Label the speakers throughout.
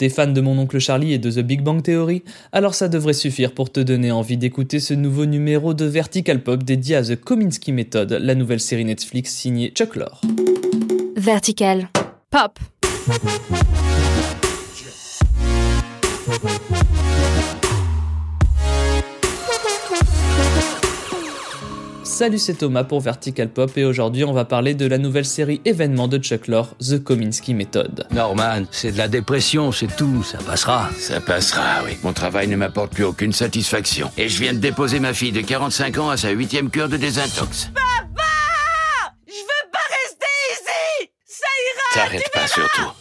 Speaker 1: T'es fan de mon oncle Charlie et de The Big Bang Theory Alors ça devrait suffire pour te donner envie d'écouter ce nouveau numéro de Vertical Pop dédié à The Kominsky Method, la nouvelle série Netflix signée Chuck Lorre.
Speaker 2: Vertical Pop.
Speaker 1: Salut, c'est Thomas pour Vertical Pop et aujourd'hui on va parler de la nouvelle série événement de Chuck Lorre, The Kominsky Method.
Speaker 3: Norman, c'est de la dépression, c'est tout, ça passera.
Speaker 4: Ça passera, oui. Mon travail ne m'apporte plus aucune satisfaction. Et je viens de déposer ma fille de 45 ans à sa huitième cure de désintox.
Speaker 5: Papa Je veux pas rester ici Ça ira
Speaker 4: T'arrêtes pas surtout.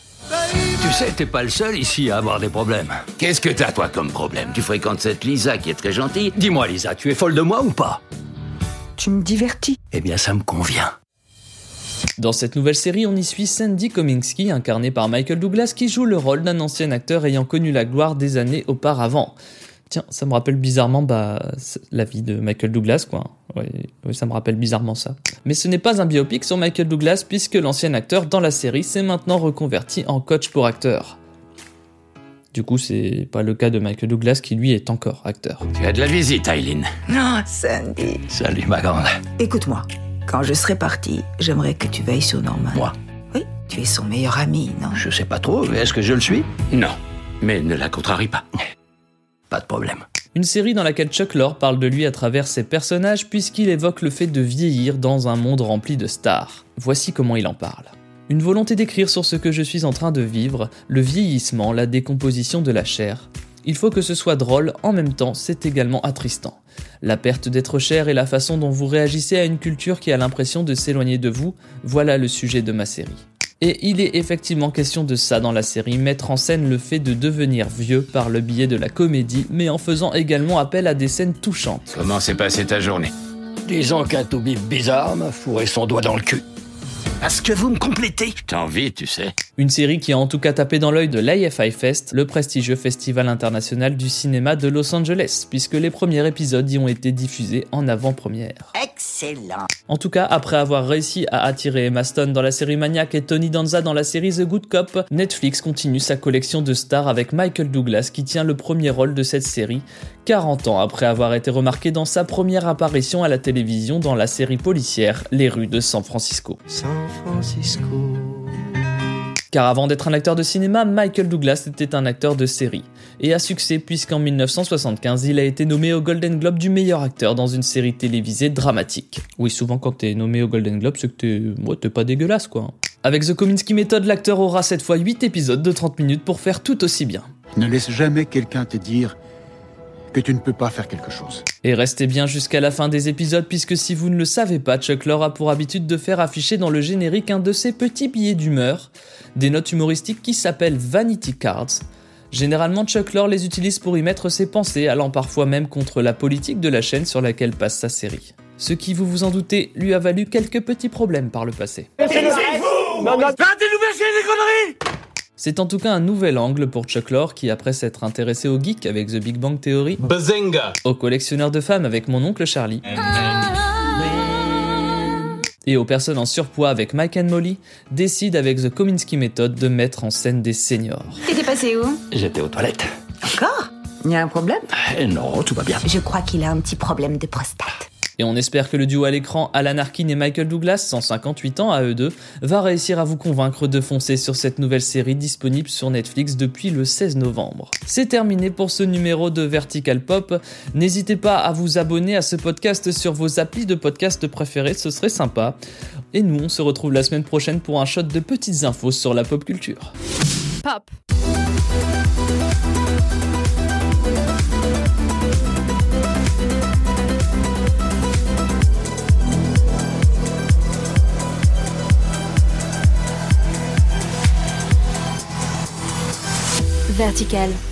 Speaker 3: Tu sais, t'es pas le seul ici à avoir des problèmes.
Speaker 4: Qu'est-ce que t'as, toi, comme problème? Tu fréquentes cette Lisa qui est très gentille?
Speaker 3: Dis-moi, Lisa, tu es folle de moi ou pas?
Speaker 6: Tu me divertis.
Speaker 3: Eh bien, ça me convient.
Speaker 1: Dans cette nouvelle série, on y suit Sandy Kominsky, incarné par Michael Douglas, qui joue le rôle d'un ancien acteur ayant connu la gloire des années auparavant. Tiens, ça me rappelle bizarrement bah, la vie de Michael Douglas, quoi. Oui, ça me rappelle bizarrement ça. Mais ce n'est pas un biopic sur Michael Douglas, puisque l'ancien acteur dans la série s'est maintenant reconverti en coach pour acteur. Du coup, c'est pas le cas de Michael Douglas qui lui est encore acteur.
Speaker 4: Tu as de la visite, Eileen.
Speaker 6: Non, Sandy.
Speaker 3: Salut, ma grande.
Speaker 6: Écoute-moi, quand je serai partie, j'aimerais que tu veilles sur Norman.
Speaker 3: Moi
Speaker 6: Oui, tu es son meilleur ami, non?
Speaker 3: Je sais pas trop, est-ce que je le suis?
Speaker 4: Non, mais ne la contrarie pas.
Speaker 3: Pas de problème.
Speaker 1: Une série dans laquelle Chuck Lorre parle de lui à travers ses personnages puisqu'il évoque le fait de vieillir dans un monde rempli de stars. Voici comment il en parle. Une volonté d'écrire sur ce que je suis en train de vivre, le vieillissement, la décomposition de la chair. Il faut que ce soit drôle, en même temps c'est également attristant. La perte d'être cher et la façon dont vous réagissez à une culture qui a l'impression de s'éloigner de vous, voilà le sujet de ma série. Et il est effectivement question de ça dans la série, mettre en scène le fait de devenir vieux par le biais de la comédie, mais en faisant également appel à des scènes touchantes.
Speaker 4: Comment s'est passée ta journée?
Speaker 3: Disons qu'un toubib bizarre m'a fourré son doigt dans le cul. Est-ce que vous me complétez
Speaker 4: Je t'envie, tu sais.
Speaker 1: Une série qui a en tout cas tapé dans l'œil de l'IFI Fest, le prestigieux festival international du cinéma de Los Angeles, puisque les premiers épisodes y ont été diffusés en avant-première.
Speaker 6: Excellent.
Speaker 1: En tout cas, après avoir réussi à attirer Emma Stone dans la série Maniac et Tony Danza dans la série The Good Cop, Netflix continue sa collection de stars avec Michael Douglas qui tient le premier rôle de cette série, 40 ans après avoir été remarqué dans sa première apparition à la télévision dans la série policière Les rues de San Francisco. Car avant d'être un acteur de cinéma, Michael Douglas était un acteur de série. Et à succès puisqu'en 1975, il a été nommé au Golden Globe du meilleur acteur dans une série télévisée dramatique. Oui, souvent quand t'es nommé au Golden Globe, c'est que t'es ouais, pas dégueulasse quoi. Avec The Kominsky Method, l'acteur aura cette fois 8 épisodes de 30 minutes pour faire tout aussi bien.
Speaker 7: Ne laisse jamais quelqu'un te dire que tu ne peux pas faire quelque chose.
Speaker 1: Et restez bien jusqu'à la fin des épisodes puisque si vous ne le savez pas, Chuck Lorre a pour habitude de faire afficher dans le générique un de ses petits billets d'humeur, des notes humoristiques qui s'appellent Vanity Cards. Généralement, Chuck Lorre les utilise pour y mettre ses pensées, allant parfois même contre la politique de la chaîne sur laquelle passe sa série. Ce qui, vous vous en doutez, lui a valu quelques petits problèmes par le passé. C'est en tout cas un nouvel angle pour Chuck Lorre qui, après s'être intéressé au geek avec The Big Bang Theory, au collectionneur de femmes avec mon oncle Charlie, et aux personnes en surpoids avec Mike and Molly, décide avec The Kominsky Method de mettre en scène des seniors.
Speaker 2: T'étais passé où?
Speaker 3: J'étais aux toilettes.
Speaker 6: Encore? Il y a un problème?
Speaker 3: Eh non, tout va bien.
Speaker 6: Je crois qu'il a un petit problème de prostate.
Speaker 1: Et on espère que le duo à l'écran Alan Arkin et Michael Douglas, 158 ans à eux deux, va réussir à vous convaincre de foncer sur cette nouvelle série disponible sur Netflix depuis le 16 novembre. C'est terminé pour ce numéro de Vertical Pop. N'hésitez pas à vous abonner à ce podcast sur vos applis de podcast préférés, ce serait sympa. Et nous, on se retrouve la semaine prochaine pour un shot de petites infos sur la pop culture.
Speaker 2: Pop. Vertical.